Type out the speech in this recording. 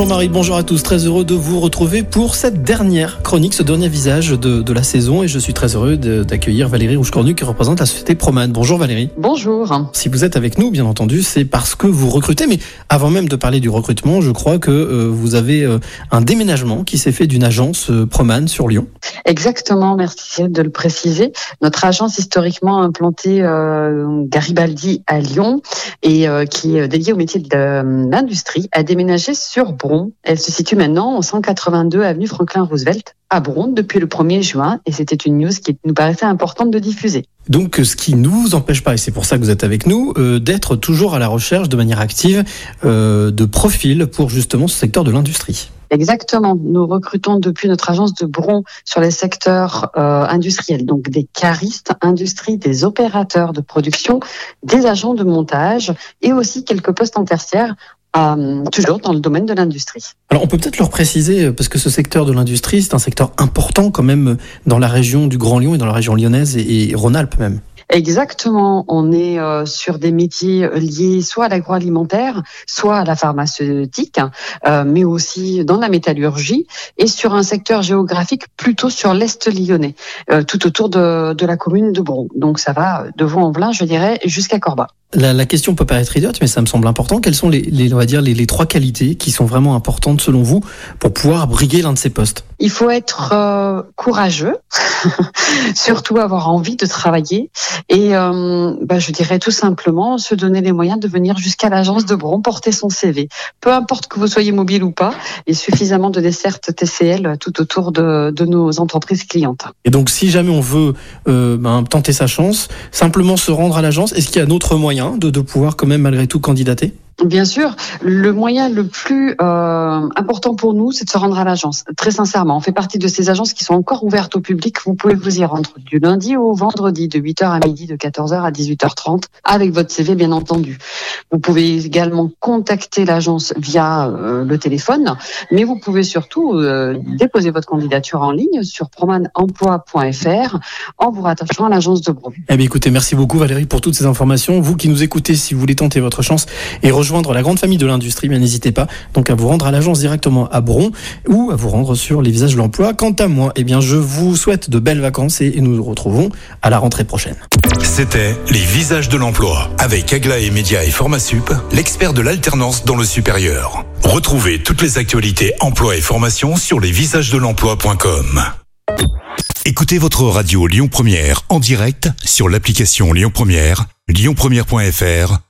Bonjour Marie, bonjour à tous. Très heureux de vous retrouver pour cette dernière chronique, ce dernier visage de, de la saison. Et je suis très heureux d'accueillir Valérie Rouge-Cornu qui représente la société Proman. Bonjour Valérie. Bonjour. Si vous êtes avec nous, bien entendu, c'est parce que vous recrutez. Mais avant même de parler du recrutement, je crois que euh, vous avez euh, un déménagement qui s'est fait d'une agence euh, Proman sur Lyon. Exactement, merci de le préciser. Notre agence historiquement implantée euh, Garibaldi à Lyon et qui est dédiée au métier de l'industrie a déménagé sur Bron. Elle se situe maintenant au 182 avenue Franklin Roosevelt à Bron depuis le 1er juin et c'était une news qui nous paraissait importante de diffuser. Donc, ce qui ne vous empêche pas, et c'est pour ça que vous êtes avec nous, euh, d'être toujours à la recherche de manière active euh, de profils pour justement ce secteur de l'industrie. Exactement. Nous recrutons depuis notre agence de Bron sur les secteurs euh, industriels, donc des caristes, industrie, des opérateurs de production, des agents de montage et aussi quelques postes en tertiaire, euh, toujours dans le domaine de l'industrie. Alors on peut peut-être leur préciser, euh, parce que ce secteur de l'industrie, c'est un secteur important quand même euh, dans la région du Grand Lyon et dans la région lyonnaise et, et Rhône-Alpes même. Exactement. On est euh, sur des métiers liés soit à l'agroalimentaire, soit à la pharmaceutique, euh, mais aussi dans la métallurgie et sur un secteur géographique plutôt sur l'est lyonnais, euh, tout autour de, de la commune de Bron. Donc ça va de Vaux-en-Velin, je dirais, jusqu'à Corba. La, la question peut paraître idiote, mais ça me semble important. Quelles sont les, les on va dire, les, les trois qualités qui sont vraiment importantes selon vous pour pouvoir briguer l'un de ces postes? Il faut être euh, courageux, surtout avoir envie de travailler et euh, bah, je dirais tout simplement se donner les moyens de venir jusqu'à l'agence de Bron porter son CV. Peu importe que vous soyez mobile ou pas, il y a suffisamment de dessertes TCL tout autour de, de nos entreprises clientes. Et donc si jamais on veut euh, ben, tenter sa chance, simplement se rendre à l'agence, est-ce qu'il y a un autre de pouvoir quand même malgré tout candidater? Bien sûr, le moyen le plus euh, important pour nous, c'est de se rendre à l'agence. Très sincèrement, on fait partie de ces agences qui sont encore ouvertes au public. Vous pouvez vous y rendre du lundi au vendredi, de 8h à midi, de 14h à 18h30, avec votre CV bien entendu. Vous pouvez également contacter l'agence via euh, le téléphone, mais vous pouvez surtout euh, déposer votre candidature en ligne sur promanemploi.fr en vous rattachant à l'agence de Bron. Eh bien écoutez, merci beaucoup Valérie pour toutes ces informations. Vous qui nous écoutez, si vous voulez tenter votre chance et rejoindre la grande famille de l'industrie, bien n'hésitez pas donc à vous rendre à l'agence directement à Bron ou à vous rendre sur les visages de l'emploi. Quant à moi, eh bien je vous souhaite de belles vacances et, et nous nous retrouvons à la rentrée prochaine. C'était les visages de l'emploi avec Aglaé Média et Formasup, l'expert de l'alternance dans le supérieur. Retrouvez toutes les actualités emploi et formation sur lesvisagesdelemploi.com. Écoutez votre radio Lyon Première en direct sur l'application Lyon Première, lyonpremière.fr